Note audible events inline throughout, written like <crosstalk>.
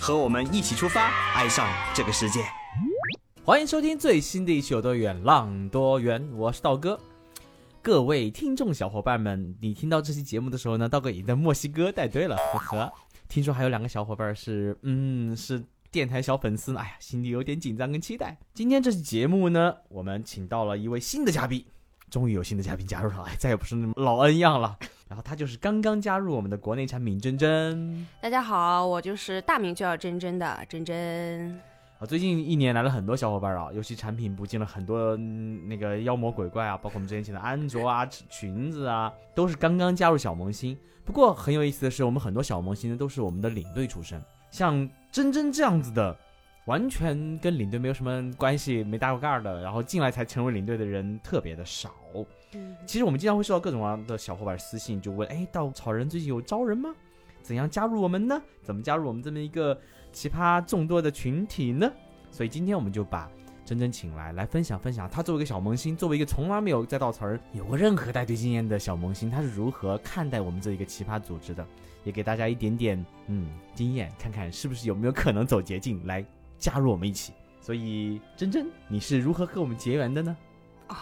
和我们一起出发，爱上这个世界。欢迎收听最新的一期《有多远浪多远》，我是道哥。各位听众小伙伴们，你听到这期节目的时候呢，道哥已经在墨西哥带队了，呵呵。听说还有两个小伙伴是，嗯，是电台小粉丝，哎呀，心里有点紧张跟期待。今天这期节目呢，我们请到了一位新的嘉宾，终于有新的嘉宾加入了，哎，再也不是那么老恩样了。<laughs> 然后他就是刚刚加入我们的国内产品珍珍。大家好，我就是大名就叫珍珍的珍珍。啊，最近一年来了很多小伙伴啊，尤其产品部进了很多、嗯那个妖魔鬼怪啊，包括我们之前请的安卓啊、裙子啊，都是刚刚加入小萌新。不过很有意思的是，我们很多小萌新呢都是我们的领队出身，像珍珍这样子的，完全跟领队没有什么关系、没搭过盖儿的，然后进来才成为领队的人特别的少。嗯，其实我们经常会收到各种各样的小伙伴私信，就问：哎，稻草人最近有招人吗？怎样加入我们呢？怎么加入我们这么一个奇葩众多的群体呢？所以今天我们就把真真请来，来分享分享他作为一个小萌新，作为一个从来没有在稻草人有过任何带队经验的小萌新，他是如何看待我们这一个奇葩组织的，也给大家一点点嗯经验，看看是不是有没有可能走捷径来加入我们一起。所以珍珍，你是如何和我们结缘的呢？哦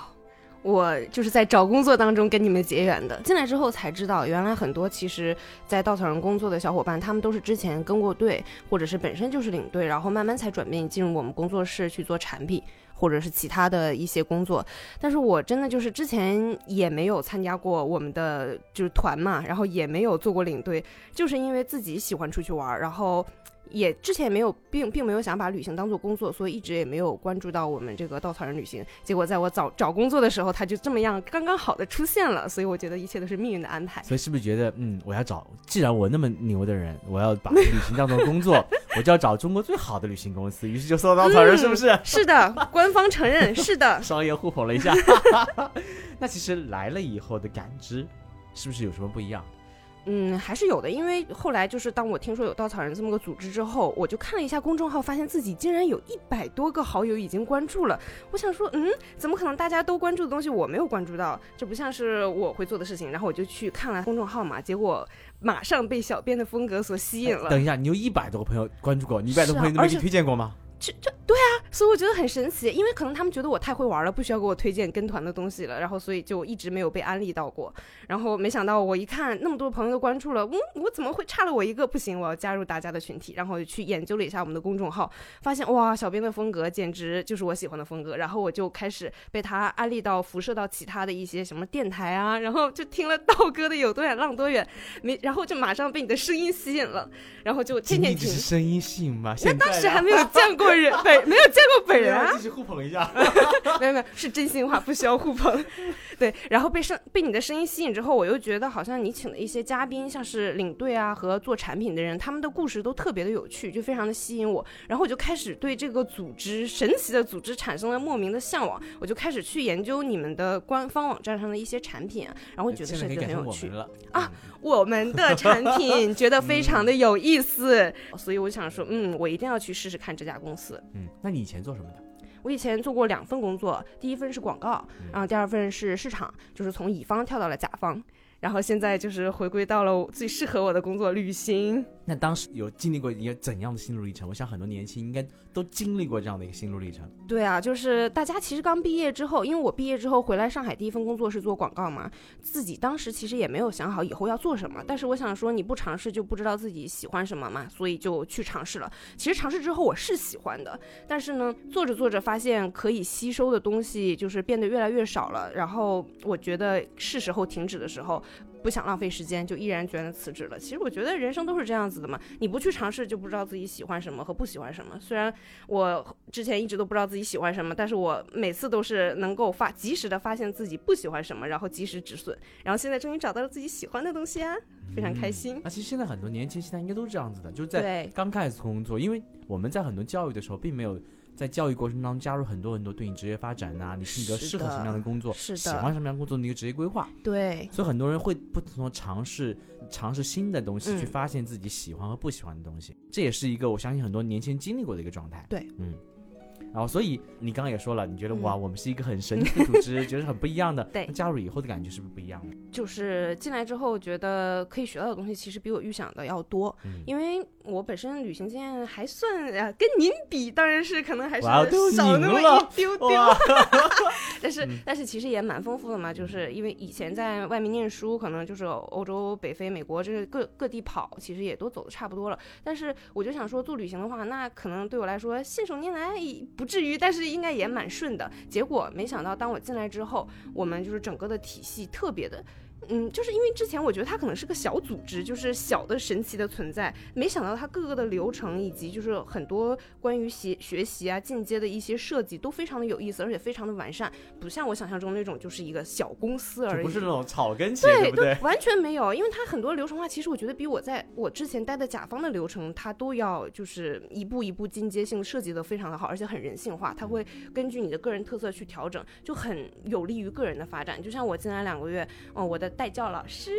我就是在找工作当中跟你们结缘的。进来之后才知道，原来很多其实，在稻草人工作的小伙伴，他们都是之前跟过队，或者是本身就是领队，然后慢慢才转变进入我们工作室去做产品。或者是其他的一些工作，但是我真的就是之前也没有参加过我们的就是团嘛，然后也没有做过领队，就是因为自己喜欢出去玩，然后也之前也没有并并没有想把旅行当做工作，所以一直也没有关注到我们这个稻草人旅行。结果在我找找工作的时候，他就这么样刚刚好的出现了，所以我觉得一切都是命运的安排。所以是不是觉得，嗯，我要找，既然我那么牛的人，我要把旅行当做工作，<laughs> 我就要找中国最好的旅行公司，于是就搜到稻草人，是不是？是的，官方承认是的。<laughs> 商业互捧了一下。<laughs> 那其实来了以后的感知，是不是有什么不一样？嗯，还是有的，因为后来就是当我听说有稻草人这么个组织之后，我就看了一下公众号，发现自己竟然有一百多个好友已经关注了。我想说，嗯，怎么可能大家都关注的东西我没有关注到？这不像是我会做的事情。然后我就去看了公众号嘛，结果马上被小编的风格所吸引了。等一下，你有一百多个朋友关注过，你一百多个朋友都没给你推荐过吗？这这对啊，所以我觉得很神奇，因为可能他们觉得我太会玩了，不需要给我推荐跟团的东西了，然后所以就一直没有被安利到过。然后没想到我一看那么多朋友都关注了，嗯，我怎么会差了我一个？不行，我要加入大家的群体。然后去研究了一下我们的公众号，发现哇，小编的风格简直就是我喜欢的风格。然后我就开始被他安利到辐射到其他的一些什么电台啊，然后就听了道哥的有多远浪多远，没，然后就马上被你的声音吸引了，然后就天天听。是声音吸引吗？那当时还没有见过人本，没有见过本人啊。继续互捧一下。<laughs> 没有没有，是真心话，不需要互捧。<laughs> 对，然后被声被你的声音吸引之后，我又觉得好像你请的一些嘉宾，像是领队啊和做产品的人，他们的故事都特别的有趣，就非常的吸引我。然后我就开始对这个组织神奇的组织产生了莫名的向往，我就开始去研究你们的官方网站上的一些产品，然后觉得设计很有趣啊，我们的产品觉得非常的有意思，所以我想说，嗯，我一定要去试试看这家公司。嗯，那你以前做什么的？我以前做过两份工作，第一份是广告，然后第二份是市场，就是从乙方跳到了甲方，然后现在就是回归到了最适合我的工作——旅行。那当时有经历过一个怎样的心路历程？我想很多年轻应该都经历过这样的一个心路历程。对啊，就是大家其实刚毕业之后，因为我毕业之后回来上海第一份工作是做广告嘛，自己当时其实也没有想好以后要做什么，但是我想说你不尝试就不知道自己喜欢什么嘛，所以就去尝试了。其实尝试之后我是喜欢的，但是呢，做着做着发现可以吸收的东西就是变得越来越少了，然后我觉得是时候停止的时候，不想浪费时间，就毅然决然的辞职了。其实我觉得人生都是这样子的嘛，你不去尝试就不知道自己喜欢什么和不喜欢什么。虽然我之前一直都不知道自己喜欢什么，但是我每次都是能够发及时的发现自己不喜欢什么，然后及时止损，然后现在终于找到了自己喜欢的东西啊，<laughs> 非常开心。那其实现在很多年轻现在应该都是这样子的，就是在，刚开始工作，因为我们在很多教育的时候，并没有在教育过程当中加入很多很多对你职业发展呐、你性格是适合什么样的工作，喜欢什么样的工作的一个职业规划。对，所以很多人会不同的尝试尝试新的东西，嗯去发现自己喜欢和不喜欢的东西。这也是一个我相信很多年轻人经历过的一个状态。对，嗯。然后，所以你刚刚也说了，你觉得、嗯哇，我们是一个很神奇的组织，<laughs> 觉得很不一样的。对加入以后的感觉是不是不一样的？就是进来之后觉得可以学到的东西，其实比我预想的要多。嗯因为我本身旅行经验还算啊，跟您比当然是可能还是少那么一丢丢，<laughs> <laughs> 但是、嗯但是其实也蛮丰富的嘛，就是因为以前在外面念书，可能就是欧洲、北非、美国这各各地跑，其实也都走的差不多了。但是我就想说，做旅行的话，那可能对我来说信手拈来不至于，但是应该也蛮顺的。结果没想到，当我进来之后，我们就是整个的体系特别的。嗯，就是因为之前我觉得它可能是个小组织，就是小的神奇的存在，没想到它各个的流程以及就是很多关于学学习啊、进阶的一些设计都非常的有意思，而且非常的完善，不像我想象中那种就是一个小公司而已。不是那种草根企业，对？完全没有，因为它很多流程化，其实我觉得比我在我之前待的甲方的流程，它都要就是一步一步进阶性设计的非常的好，而且很人性化，它会根据你的个人特色去调整，就很有利于个人的发展。就像我进来两个月，哦，我的带教老师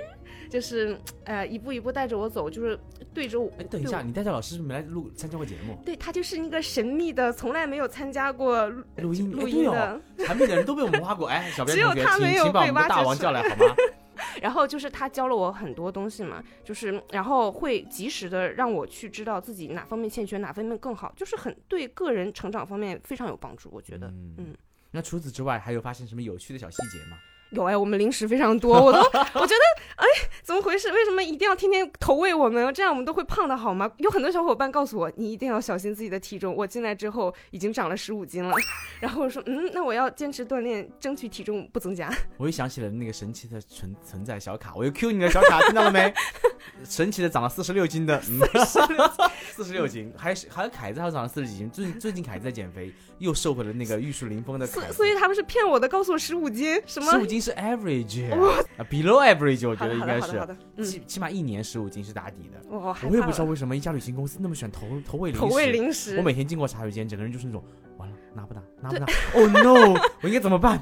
就是呃一步一步带着我走，就是对着我。哎，等一下，你带教老师是不是没来录参加过节目？对他就是那个神秘的，从来没有参加过录录音，哎录音的，产品的人都被我们挖过。哎，<laughs> 小编只有同学，请他没有请把我们的被挖大王叫来好吗？<laughs> 然后就是他教了我很多东西嘛，就是然后会及时的让我去知道自己哪方面欠缺，哪方面更好，就是很对个人成长方面非常有帮助。我觉得，嗯嗯那除此之外，还有发现什么有趣的小细节吗？有哎，我们零食非常多，我都 <laughs> 我觉得哎，怎么回事？为什么一定要天天投喂我们？这样我们都会胖的好吗？有很多小伙伴告诉我，你一定要小心自己的体重。我进来之后已经长了十五斤了，<laughs> 然后我说，嗯，那我要坚持锻炼，争取体重不增加。我又想起了那个神奇的存存在小卡，我又 Q 你的小卡，听到了没？<laughs> 神奇的长了四十六斤的，嗯，四十六斤，还是还有凯子，还长了四十几斤。最最近凯子在减肥，又瘦回了那个玉树临风的。所所以他们是骗我的，告诉我十五斤，什么十？五斤是 average，啊，below average，我觉得应该是起起码一年十五斤是打底的。我我也不知道为什么一家旅行公司那么喜欢投投喂零食。投喂零食，我每天经过茶水间，整个人就是那种，完了拿不拿，拿不拿？Oh no！我应该怎么办？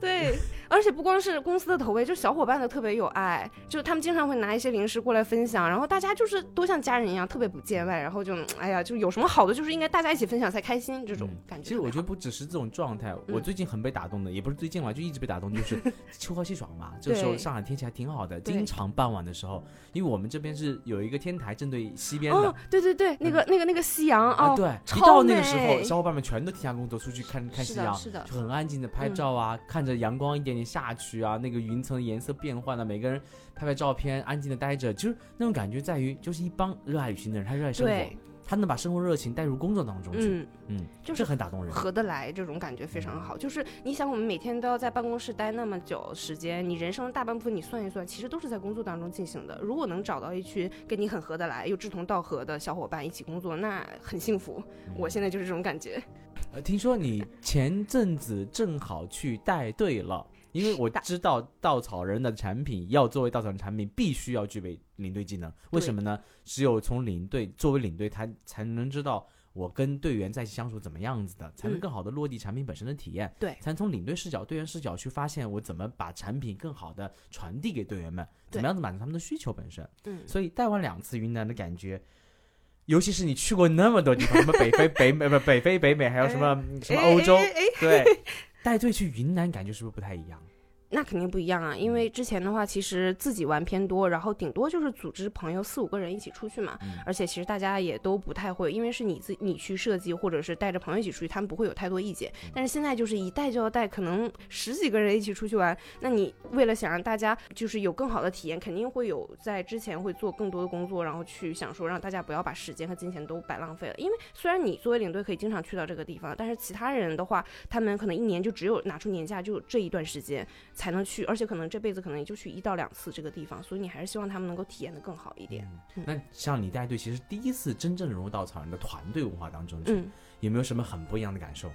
对，而且不光是公司的投喂，就小伙伴的特别有爱，就他们经常会拿一些零食过来分享，然后大家就是都像家人一样，特别不见外，然后就哎呀，就有什么好的，就是应该大家一起分享才开心，这种嗯感觉。其实我觉得，不只是这种状态，我嗯最近很被打动的，也不是最近了，就一直被打动，就是 <laughs> 秋高气爽嘛。这个时候上海天气还挺好的，经常傍晚的时候，因为我们这边是有一个天台正对西边的哦，对对对，那个、那个那个夕阳啊，哦，对，一到那个时候，小伙伴们全都停下工作出去看看夕阳，的是的就很安静的拍照啊，看着阳光一点点下去啊，那个云层颜色变换啊，每个人拍拍照片，安静的待着，就是那种感觉在于，就是一帮热爱旅行的人，他热爱生活，，他能把生活热情带入工作当中去，嗯，嗯，就是这很打动人。合得来，这种感觉非常好。就是你想，我们每天都要在办公室待那么久时间，你人生的大半部分你算一算，其实都是在工作当中进行的。如果能找到一群跟你很合得来又志同道合的小伙伴一起工作，那很幸福。我现在就是这种感觉。呃，听说你前阵子正好去带队了，因为我知道稻草人的产品要作为稻草人产品，必须要具备领队技能。为什么呢？只有从领队作为领队，他才能知道我跟队员在一起相处怎么样子的，才能嗯更好的落地产品本身的体验。对才能从领队视角、队员视角去发现我怎么把产品更好的传递给队员们，怎么样子满足他们的需求本身。嗯，所以带完两次云南的感觉，尤其是你去过那么多地方，什么北非、<laughs> 北美不北非、北美，还有什么什么欧洲，对，<laughs> 带队去云南感觉是不是不太一样？那肯定不一样啊，因为之前的话，其实自己玩偏多，然后顶多就是组织朋友四五个人一起出去嘛。嗯而且其实大家也都不太会，因为是你自你去设计，或者是带着朋友一起出去，他们不会有太多意见。但是现在就是一带就要带，可能十几个人一起出去玩，那你为了想让大家就是有更好的体验，肯定会有在之前会做更多的工作，然后去想说让大家不要把时间和金钱都白浪费了。因为虽然你作为领队可以经常去到这个地方，但是其他人的话，他们可能一年就只有拿出年假就这一段时间。才能去，而且可能这辈子可能也就去一到两次这个地方，所以你还是希望他们能够体验的更好一点。嗯那像你带队，其实第一次真正融入稻草人的团队文化当中去，嗯，有没有什么很不一样的感受？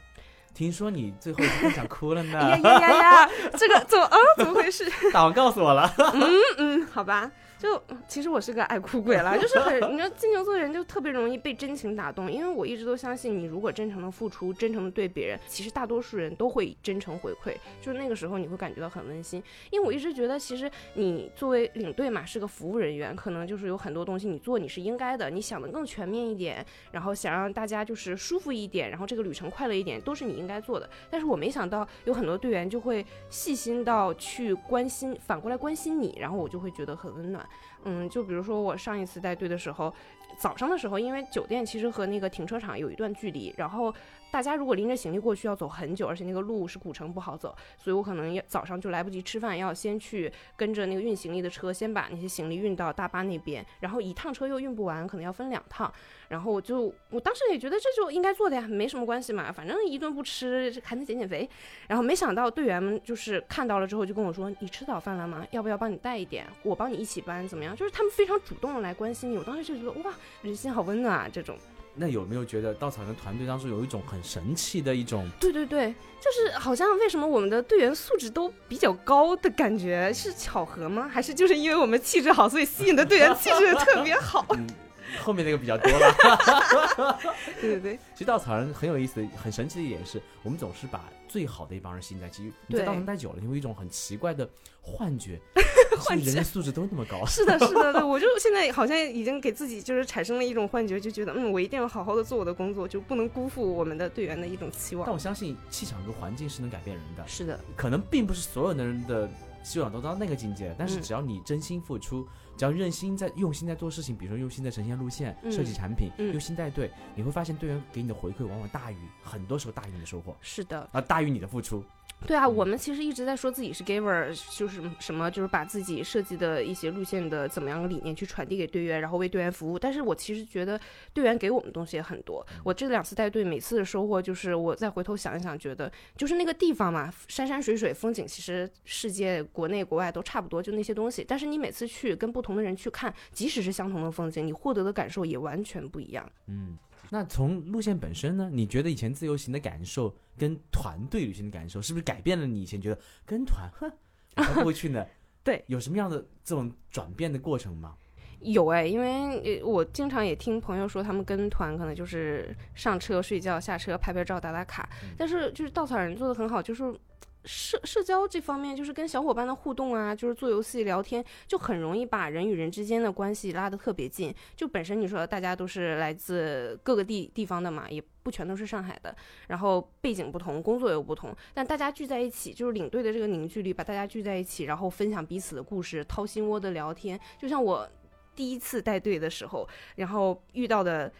听说你最后一分享哭了呢，呀呀呀呀，这个怎么啊？怎么回事？<laughs> 大王告诉我了。嗯嗯，好吧，就其实我是个爱哭鬼啦，就是很，你知道金牛座的人就特别容易被真情打动，因为我一直都相信，你如果真诚的付出，真诚的对别人，其实大多数人都会真诚回馈，就是那个时候你会感觉到很温馨。因为我一直觉得，其实你作为领队嘛，是个服务人员，可能就是有很多东西你做你是应该的，你想的更全面一点，然后想让大家就是舒服一点，然后这个旅程快乐一点，都是你应该做的。但是我没想到有很多队员就会细心到去关心，反过来关心你，然后我就会觉得很温暖。嗯，就比如说我上一次带队的时候，早上的时候，因为酒店其实和那个停车场有一段距离，然后大家如果拎着行李过去要走很久，而且那个路是古城不好走，所以我可能要早上就来不及吃饭，要先去跟着那个运行李的车，先把那些行李运到大巴那边，然后一趟车又运不完，可能要分两趟。然后我就我当时也觉得这就应该做的呀，没什么关系嘛，反正一顿不吃还能减减肥。然后没想到队员们就是看到了之后就跟我说：“你吃早饭了吗？要不要帮你带一点？我帮你一起搬，怎么样？”就是他们非常主动的来关心你。我当时就觉得哇，人心好温暖啊！这种，那有没有觉得稻草人团队当中有一种很神奇的一种？对对对，就是好像为什么我们的队员素质都比较高的感觉，是巧合吗？还是就是因为我们气质好，所以吸引的队员气质特别好？<laughs> 嗯，<laughs> 后面那个比较多了。<laughs> 对对对，其实稻草人很有意思、很神奇的一点是，我们总是把最好的一帮人吸引在一起。你在对稻草人待久了，你会有一种很奇怪的幻觉，<laughs> 幻是不是人的觉素质都那么高。是的，是的，对，我就现在好像已经给自己就是产生了一种幻觉，就觉得嗯，我一定要好好的做我的工作，就不能辜负我们的队员的一种期望。但我相信气场和环境是能改变人的，是的，可能并不是所有的人的希望都到那个境界，但是嗯只要你真心付出，只要用心在用心在做事情，比如说用心在呈现路线、嗯设计产品、嗯。用心带队，你会发现队员给你的回馈往往大于很多时候大于你的收获，是的，啊，大于你的付出。对啊，我们其实一直在说自己是 giver，就是什么，就是把自己设计的一些路线的怎么样的理念去传递给队员，然后为队员服务。但是我其实觉得队员给我们东西也很多。我这两次带队，每次的收获就是我再回头想一想，觉得就是那个地方嘛，山山水水风景，其实世界国内国外都差不多，就那些东西。但是你每次去跟不同的人去看，即使是相同的风景，你获得的感受也完全不一样。嗯，那从路线本身呢，你觉得以前自由行的感受跟团队旅行的感受，是不是改变了你以前觉得跟团，才不会去呢？<laughs> 对，有什么样的这种转变的过程吗？有哎，因为呃我经常也听朋友说，他们跟团可能就是上车睡觉，下车拍拍照、打打卡。但是就是稻草人做的很好，就是社社交这方面，就是跟小伙伴的互动啊，就是做游戏聊天，就很容易把人与人之间的关系拉得特别近。就本身你说大家都是来自各个地地方的嘛，也不全都是上海的，然后背景不同，工作又不同，但大家聚在一起，就是领队的这个凝聚力，把大家聚在一起，然后分享彼此的故事，掏心窝的聊天，就像我。第一次带队的时候，然后遇到的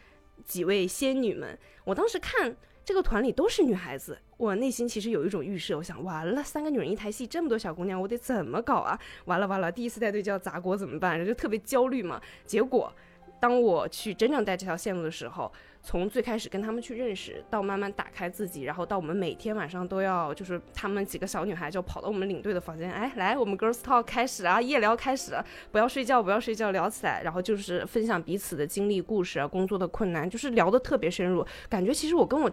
几位仙女们，我当时看这个团里都是女孩子，我内心其实有一种预设，我想完了，三个女人一台戏，这么多小姑娘，我得怎么搞啊？完了完了，第一次带队就要砸锅怎么办？就特别焦虑嘛。结果，当我去真正带这条线路的时候，从最开始跟他们去认识，到慢慢打开自己，然后到我们每天晚上都要，就是他们几个小女孩就跑到我们领队的房间，哎，来，我们 girls talk 开始啊，夜聊开始，不要睡觉，不要睡觉，聊起来，然后就是分享彼此的经历、故事啊，工作的困难，就是聊得特别深入，感觉其实我跟我。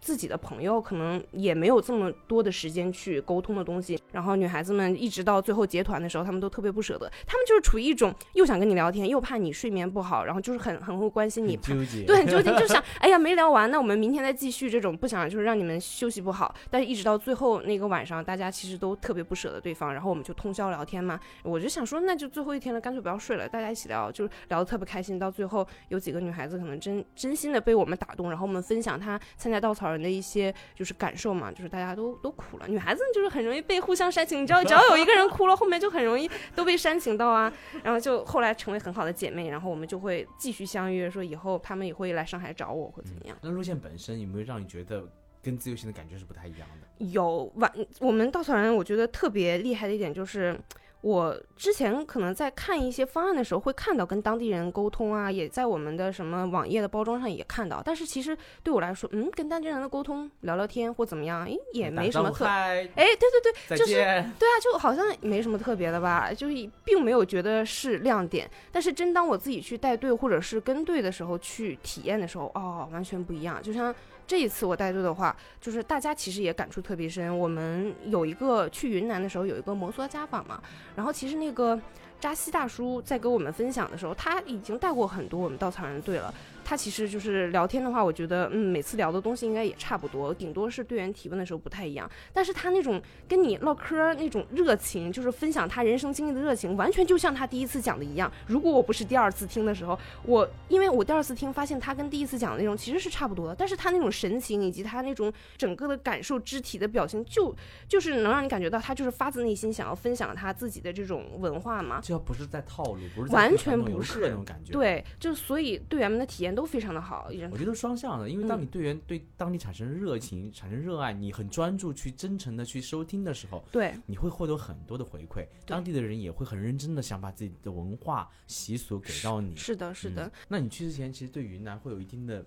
自己的朋友可能也没有这么多的时间去沟通的东西，然后女孩子们一直到最后结团的时候，她们都特别不舍得，她们就是处于一种又想跟你聊天，又怕你睡眠不好，然后就是很很会关心你，纠结，对，很纠结，就 <laughs> 想，哎呀，没聊完，那我们明天再继续。这种不想就是让你们休息不好，但是一直到最后那个晚上，大家其实都特别不舍得对方，然后我们就通宵聊天嘛。我就想说，那就最后一天了，干脆不要睡了，大家一起聊，就是聊得特别开心。到最后有几个女孩子可能真真心的被我们打动，然后我们分享她参加稻草人的一些就是感受嘛，就是大家都都哭了。女孩子就是很容易被互相煽情，你知道，只要有一个人哭了，后面就很容易都被煽情到啊。然后就后来成为很好的姐妹，然后我们就会继续相约，说以后她们也会来上海找我或怎么样。那路线本身有没有让你觉得跟自由行的感觉是不太一样的？有晚，我们稻草人我觉得特别厉害的一点就是。我之前可能在看一些方案的时候，会看到跟当地人沟通啊，也在我们的什么网页的包装上也看到。但是其实对我来说，嗯，跟当地人的沟通聊聊天或怎么样，诶，也没什么特。哎，哎，对对对，就是。对啊，就好像没什么特别的吧，就是并没有觉得是亮点。但是真当我自己去带队或者是跟队的时候，去体验的时候，哦，完全不一样。就像这一次我带队的话，就是大家其实也感触特别深。我们有一个去云南的时候有一个摩梭家访嘛，然后其实那个扎西大叔在跟我们分享的时候，他已经带过很多我们稻草人队了。他其实就是聊天的话，我觉得嗯，每次聊的东西应该也差不多，顶多是队员提问的时候不太一样。但是他那种跟你唠嗑那种热情，就是分享他人生经历的热情，完全就像他第一次讲的一样。如果我不是第二次听的时候，我因为我第二次听发现他跟第一次讲的内容其实是差不多的，但是他那种神情以及他那种整个的感受、肢体的表情，就就是能让你感觉到他就是发自内心想要分享他自己的这种文化嘛。这要不是在套路，不是在完全不是那种感觉。，对，就所以队员们的体验都非常的好，我觉得双向的，因为当嗯你队员对当地产生热情、产生热爱，你很专注去真诚的去收听的时候，对你会获得很多的回馈，当地的人也会很认真的想把自己的文化习俗给到你。是的，是的。嗯那你去之前，其实对云南会有一定的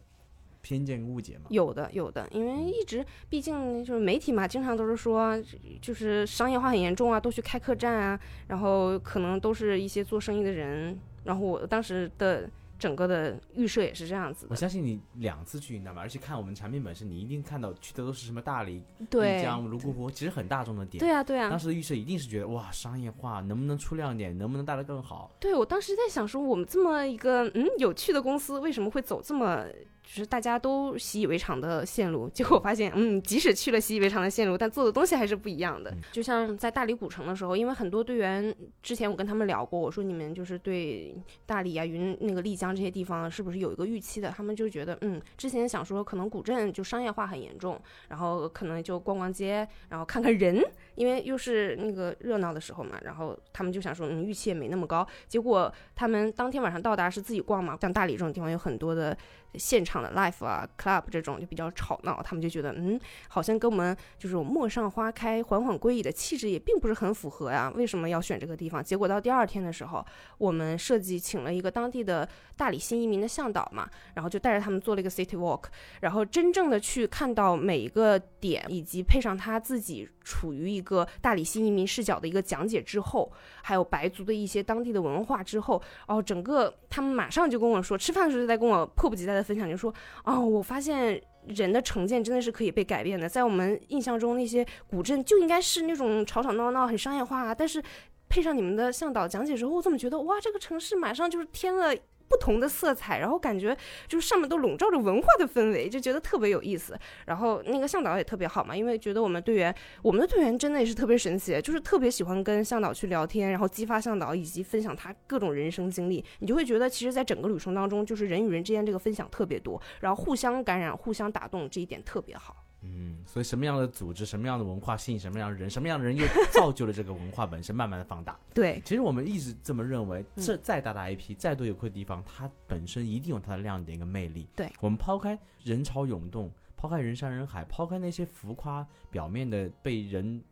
偏见误解吗？有的，有的，因为一直毕竟就是媒体嘛，经常都是说，就是商业化很严重啊，都去开客栈啊，然后可能都是一些做生意的人，然后我当时的整个的预设也是这样子的，我相信你两次去云南嘛，而且看我们产品本身，你一定看到去的都是什么大理、丽，江、泸沽湖，其实很大众的点。对啊，对啊当，时的预设一定是觉得哇，商业化能不能出亮点，能不能带得更好？对我当时在想说，我们这么一个嗯有趣的公司，为什么会走这么就是大家都习以为常的线路？结果我发现，嗯，即使去了习以为常的线路，但做的东西还是不一样的嗯。就像在大理古城的时候，因为很多队员之前我跟他们聊过，我说你们就是对大理啊、云那个丽江这些地方是不是有一个预期的？他们就觉得，嗯，之前想说可能古镇就商业化很严重，然后可能就逛逛街，然后看看人，因为又是那个热闹的时候嘛，然后他们就想说，嗯，预期也没那么高。结果他们当天晚上到达是自己逛嘛，像大理这种地方有很多的现场的 live 啊、club 这种就比较吵闹，他们就觉得，嗯，好像跟我们就是陌上花开、缓缓归矣的气质也并不是很符合呀，为什么要选这个地方？结果到第二天的时候，我们设计请了一个当地的大理新移民的向导嘛，然后就带着他们做了一个 city walk，然后真正的去看到每一个点，以及配上他自己处于一个大理新移民视角的一个讲解之后，还有白族的一些当地的文化之后，哦，整个他们马上就跟我说，吃饭的时候就在跟我迫不及待的分享，就说，哦，我发现。人的成见真的是可以被改变的，在我们印象中，那些古镇就应该是那种吵吵闹闹、很商业化啊。但是配上你们的向导讲解之后，我怎么觉得哇，这个城市马上就是添了不同的色彩，然后感觉就是上面都笼罩着文化的氛围，就觉得特别有意思。然后那个向导也特别好嘛，因为觉得我们队员，我们的队员真的也是特别神奇，就是特别喜欢跟向导去聊天，然后激发向导以及分享他各种人生经历。你就会觉得，其实，在整个旅程当中，就是人与人之间这个分享特别多，然后互相感染、互相打动，这一点特别好。嗯，所以什么样的组织、什么样的文化吸引什么样的人，什么样的人又造就了这个文化本身慢慢的放大。对，其实我们一直这么认为，嗯这再大的 IP，再多游客的地方，它本身一定有它的亮点跟魅力。对我们抛开人潮涌动，抛开人山人海，抛开那些浮夸表面的被人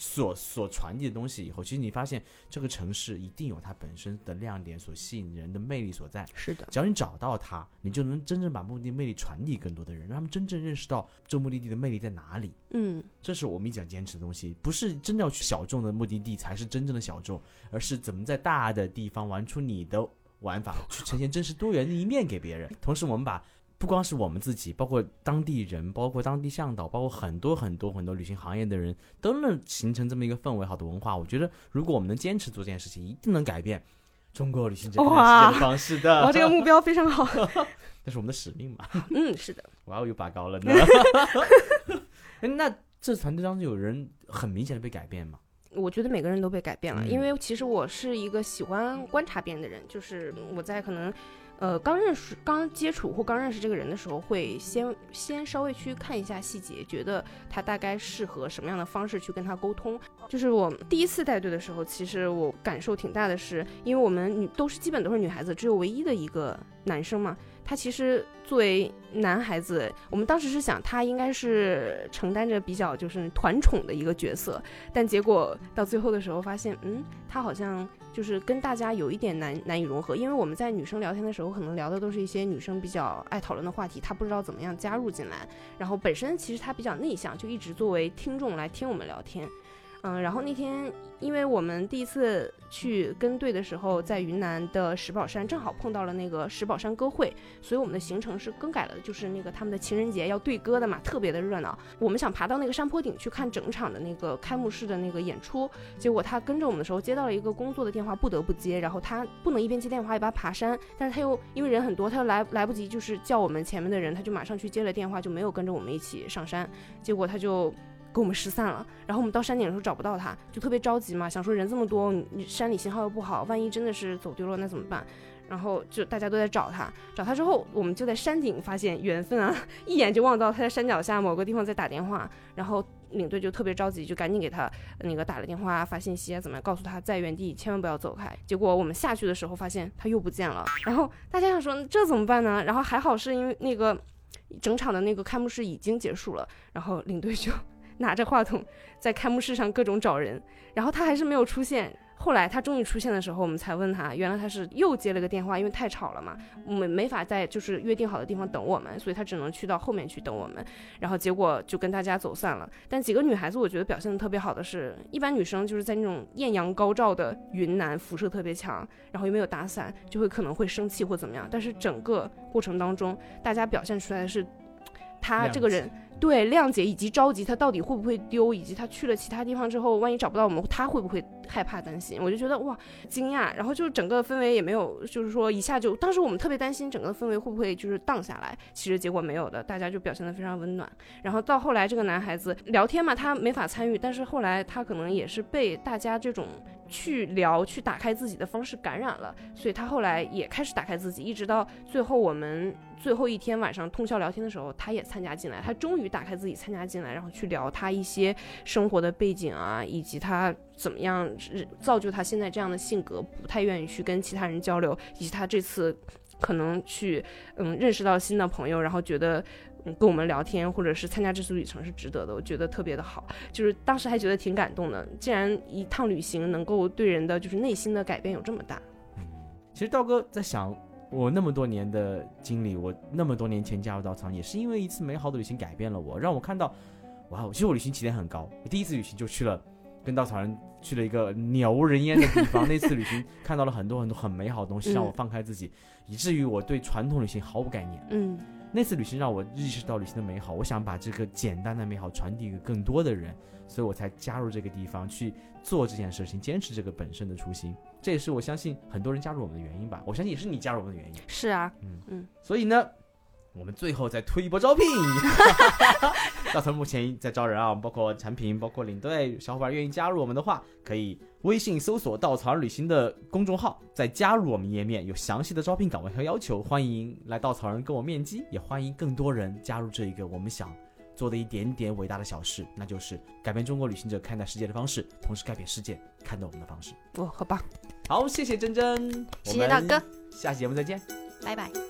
所所传递的东西以后，其实你发现这个城市一定有它本身的亮点所吸引人的魅力所在。是的，只要你找到它，你就能真正把目的地魅力传递更多的人，让他们真正认识到这目的地的魅力在哪里。嗯，这是我们一直想坚持的东西，不是真的要去小众的目的地才是真正的小众，而是怎么在大的地方玩出你的玩法，去呈现真实多元的一面给别人。同时，我们把不光是我们自己，包括当地人，包括当地向导，包括很多很多很多旅行行业的人，都能形成这么一个氛围好的文化。我觉得，如果我们能坚持做这件事情，一定能改变中国旅行者看哇世界的方式的。哇，这个目标非常好。<laughs> 那是我们的使命嘛。<laughs> 嗯，是的，哇哦，又拔高了呢。<laughs> 哎那这团队当中有人很明显的被改变吗？我觉得每个人都被改变了，嗯因为其实我是一个喜欢观察别人的人，就是我在可能。呃，刚认识、刚接触或刚认识这个人的时候，会先先稍微去看一下细节，觉得他大概适合什么样的方式去跟他沟通。就是我第一次带队的时候，其实我感受挺大的是，因为我们女都是基本都是女孩子，只有唯一的一个男生嘛。他其实作为男孩子，我们当时是想他应该是承担着比较就是团宠的一个角色，但结果到最后的时候发现，嗯，他好像就是跟大家有一点难难以融合，因为我们在女生聊天的时候，可能聊的都是一些女生比较爱讨论的话题，他不知道怎么样加入进来，然后本身其实他比较内向，就一直作为听众来听我们聊天。嗯，然后那天，因为我们第一次去跟队的时候，在云南的石宝山，正好碰到了那个石宝山歌会，所以我们的行程是更改了，就是那个他们的情人节要对歌的嘛，特别的热闹。我们想爬到那个山坡顶去看整场的那个开幕式的那个演出，结果他跟着我们的时候接到了一个工作的电话，不得不接。然后他不能一边接电话一边爬山，但是他又因为人很多，他又来来不及就是叫我们前面的人，他就马上去接了电话，就没有跟着我们一起上山。结果他就。跟我们失散了，然后我们到山顶的时候找不到他，就特别着急嘛，想说人这么多，你山里信号又不好，万一真的是走丢了那怎么办？然后就大家都在找他，找他之后，我们就在山顶发现缘分啊，一眼就望到他在山脚下某个地方在打电话，然后领队就特别着急，就赶紧给他那个打了电话发信息啊，怎么样，告诉他在原地千万不要走开。结果我们下去的时候发现他又不见了，然后大家想说这怎么办呢？然后还好是因为那个整场的那个开幕式已经结束了，然后领队就。拿着话筒在开幕式上各种找人，然后他还是没有出现。后来他终于出现的时候，我们才问他，原来他是又接了个电话，因为太吵了嘛，没没法在就是约定好的地方等我们，所以他只能去到后面去等我们。然后结果就跟大家走散了。但几个女孩子我觉得表现的特别好的是，一般女生就是在那种艳阳高照的云南，辐射特别强，然后又没有打伞，就会可能会生气或怎么样。但是整个过程当中，大家表现出来的是，他这个人。对，谅解以及着急，他到底会不会丢，以及他去了其他地方之后，万一找不到我们，他会不会害怕担心？我就觉得哇，惊讶，然后就整个氛围也没有，就是说一下就，当时我们特别担心整个氛围会不会就是荡下来，其实结果没有的，大家就表现得非常温暖。然后到后来这个男孩子聊天嘛，他没法参与，但是后来他可能也是被大家这种去聊、去打开自己的方式感染了，所以他后来也开始打开自己，一直到最后我们。最后一天晚上通宵聊天的时候，他也参加进来。他终于打开自己参加进来，然后去聊他一些生活的背景啊，以及他怎么样造就他现在这样的性格，不太愿意去跟其他人交流，以及他这次可能去嗯认识到新的朋友，然后觉得嗯跟我们聊天或者是参加这次旅程是值得的。我觉得特别的好，就是当时还觉得挺感动的。既然一趟旅行能够对人的就是内心的改变有这么大，嗯，其实道哥在想。我那么多年的经历，我那么多年前加入稻草人，也是因为一次美好的旅行改变了我，让我看到，哇，其实我旅行起点很高。我第一次旅行就去了，跟稻草人去了一个鸟无人烟的地方。那次旅行 <laughs> 看到了很多很多很美好的东西，让我放开自己，以至于我对传统旅行毫无概念。嗯，那次旅行让我意识到旅行的美好，我想把这个简单的美好传递给更多的人，所以我才加入这个地方去做这件事情，坚持这个本身的初心。这也是我相信很多人加入我们的原因吧。我相信也是你加入我们的原因。是啊，嗯嗯。所以呢，我们最后再推一波招聘。<laughs> 稻草目前在招人啊，包括产品，包括领队，小伙伴愿意加入我们的话，可以微信搜索“稻草人旅行”的公众号，再加入我们页面有详细的招聘岗位和要求，欢迎来稻草人跟我面基，也欢迎更多人加入这一个我们想做的一点点伟大的小事，那就是改变中国旅行者看待世界的方式，同时改变世界看待我们的方式。哦，好棒。好，谢谢珍珍，谢谢大哥，下期节目再见，拜拜。